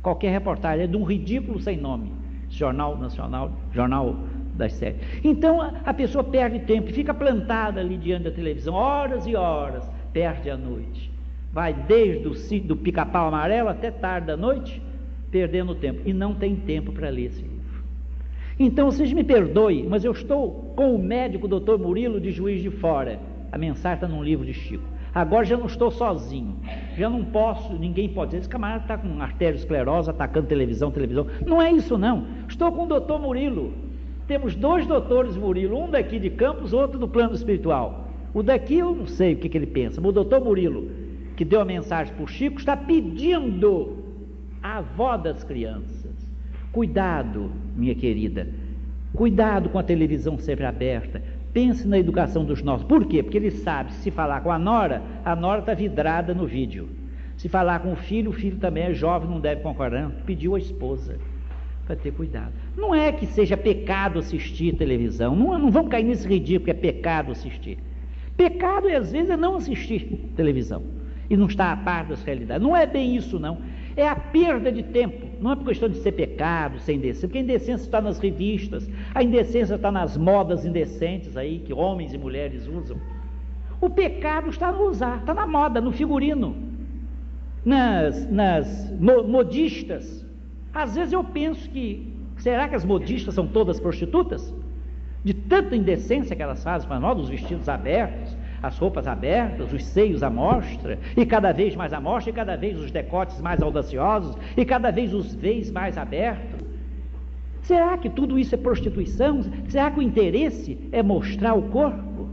S2: qualquer reportagem, é de um ridículo sem nome. Jornal Nacional, Jornal das Sete. Então a, pessoa perde tempo, fica plantada ali diante da televisão, horas e horas, perde a noite. Vai desde o do pica-pau amarelo até tarde da noite, perdendo tempo. E não tem tempo para ler esse livro. Então vocês me perdoem, mas eu estou com o médico doutor Murilo de Juiz de Fora. A mensagem está num livro de Chico. Agora já não estou sozinho, já não posso, ninguém pode dizer, esse camarada está com arteriosclerose, atacando televisão, televisão. Não é isso não. Estou com o doutor Murilo. Temos dois doutores Murilo, um daqui de Campos, outro do plano espiritual. O daqui eu não sei o que, que ele pensa, mas o doutor Murilo, que deu a mensagem para o Chico, está pedindo à avó das crianças. Cuidado, minha querida, cuidado com a televisão sempre aberta. Pense na educação dos nossos. Por quê? Porque ele sabe, se falar com a nora, a nora está vidrada no vídeo. Se falar com o filho, o filho também é jovem, não deve concordar. Pediu a esposa para ter cuidado. Não é que seja pecado assistir televisão. Não, não vamos cair nesse ridículo que é pecado assistir. Pecado, às vezes, é não assistir televisão e não estar a par das realidades. Não é bem isso, não. É a perda de tempo. Não é por questão de ser pecado, ser indecência, porque a indecência está nas revistas, a indecência está nas modas indecentes aí que homens e mulheres usam. O pecado está no usar, está na moda, no figurino, nas, nas modistas. Às vezes eu penso que, será que as modistas são todas prostitutas? De tanta indecência que elas fazem para nós, os vestidos abertos, as roupas abertas, os seios à mostra, e cada vez mais à mostra, e cada vez os decotes mais audaciosos, e cada vez os veios mais abertos. Será que tudo isso é prostituição? Será que o interesse é mostrar o corpo?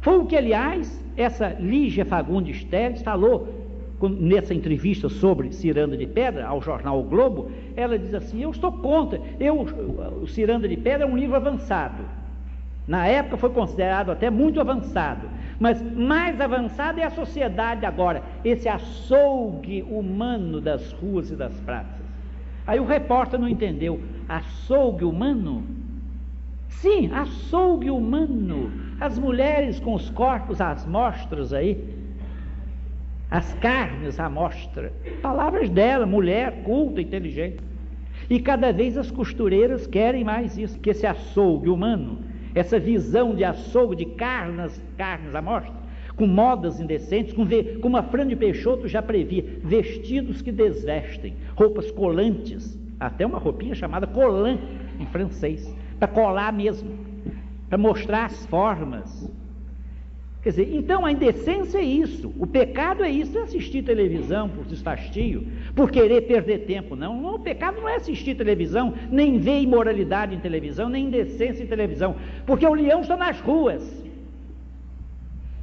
S2: Foi o que, aliás, essa Lígia Fagundes Teles falou nessa entrevista sobre Ciranda de Pedra ao jornal o Globo. Ela diz assim: Eu estou contra. Eu, o Ciranda de Pedra é um livro avançado. Na época foi considerado até muito avançado, mas mais avançado é a sociedade agora, esse açougue humano das ruas e das praças. Aí o repórter não entendeu. Açougue humano? Sim, açougue humano. As mulheres com os corpos às mostras aí, as carnes à mostra. Palavras dela, mulher culta, inteligente. E cada vez as costureiras querem mais isso, que esse açougue humano essa visão de açougue, de carnes, carnes à mostra, com modas indecentes, com, como a Fran de Peixoto já previa, vestidos que desvestem, roupas colantes, até uma roupinha chamada colant em francês, para colar mesmo, para mostrar as formas, Quer dizer, então a indecência é isso, o pecado é isso, é assistir televisão por desfastio, por querer perder tempo, não. O pecado não é assistir televisão, nem ver imoralidade em televisão, nem indecência em televisão, porque o leão está nas ruas.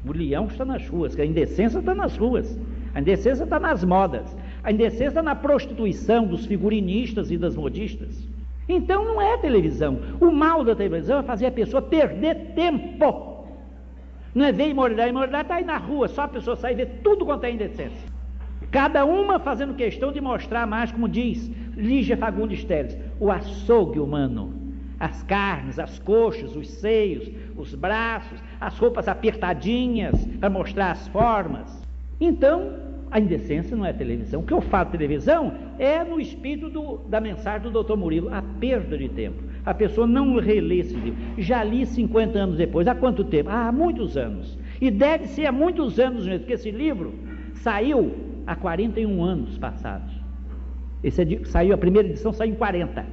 S2: O leão está nas ruas, a indecência está nas ruas, a indecência está nas modas, a indecência está na prostituição dos figurinistas e das modistas. Então não é televisão. O mal da televisão é fazer a pessoa perder tempo não é ver imoralidade, imoralidade está aí na rua, só a pessoa sair e ver tudo quanto é indecência. Cada uma fazendo questão de mostrar mais, como diz Lígia Fagundes Teles, o açougue humano, as carnes, as coxas, os seios, os braços, as roupas apertadinhas para mostrar as formas. Então, a indecência não é televisão. O que eu falo televisão é no espírito do, da mensagem do Dr. Murilo, a perda de tempo a pessoa não relê esse livro. Já li 50 anos depois. Há quanto tempo? Ah, há muitos anos. E deve ser há muitos anos mesmo, porque esse livro saiu há 41 anos passados. Esse é saiu, a primeira edição saiu em 40.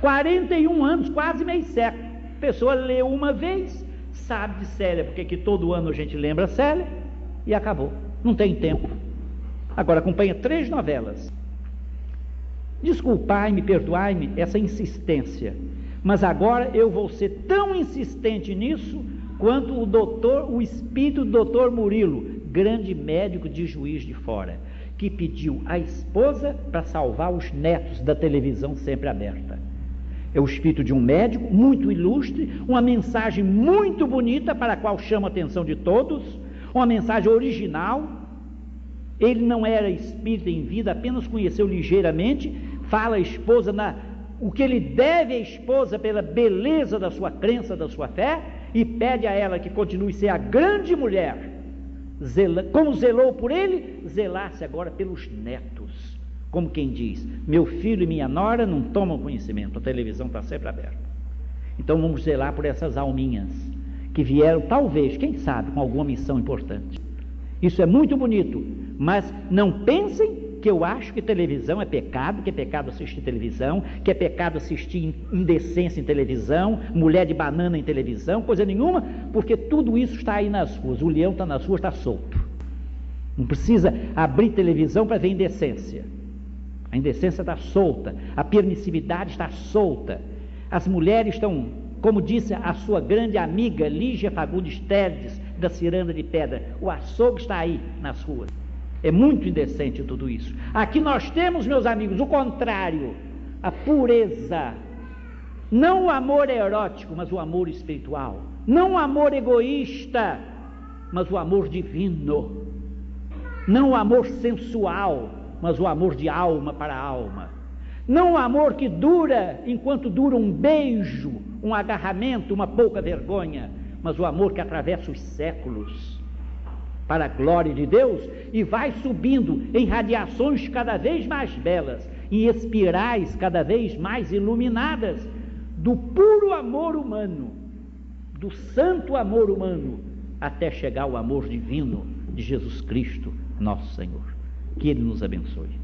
S2: 41 anos, quase meio século. A pessoa leu uma vez, sabe de Célia, porque que todo ano a gente lembra Célia, e acabou. Não tem tempo. Agora acompanha três novelas. Desculpai-me, perdoai-me essa insistência, mas agora eu vou ser tão insistente nisso quanto o doutor, o espírito do doutor Murilo, grande médico de juiz de fora, que pediu a esposa para salvar os netos da televisão sempre aberta. É o espírito de um médico muito ilustre, uma mensagem muito bonita para a qual chama a atenção de todos, uma mensagem original. Ele não era espírita em vida, apenas conheceu ligeiramente, fala a esposa na o que ele deve à esposa pela beleza da sua crença, da sua fé, e pede a ela que continue a ser a grande mulher. Zela, como zelou por ele, zelasse agora pelos netos. Como quem diz: Meu filho e minha nora não tomam conhecimento, a televisão está sempre aberta. Então vamos zelar por essas alminhas que vieram, talvez, quem sabe, com alguma missão importante. Isso é muito bonito, mas não pensem que eu acho que televisão é pecado, que é pecado assistir televisão, que é pecado assistir indecência em televisão, mulher de banana em televisão, coisa nenhuma, porque tudo isso está aí nas ruas. O leão está nas ruas, está solto. Não precisa abrir televisão para ver indecência. A indecência está solta, a permissividade está solta. As mulheres estão, como disse a sua grande amiga Lígia Fagundes Teles, da Ciranda de Pedra, o açougue está aí nas ruas. É muito indecente tudo isso. Aqui nós temos, meus amigos, o contrário, a pureza. Não o amor erótico, mas o amor espiritual. Não o amor egoísta, mas o amor divino. Não o amor sensual, mas o amor de alma para alma. Não o amor que dura enquanto dura um beijo, um agarramento, uma pouca vergonha, mas o amor que atravessa os séculos para a glória de Deus e vai subindo em radiações cada vez mais belas, em espirais cada vez mais iluminadas do puro amor humano, do santo amor humano, até chegar ao amor divino de Jesus Cristo, nosso Senhor. Que Ele nos abençoe.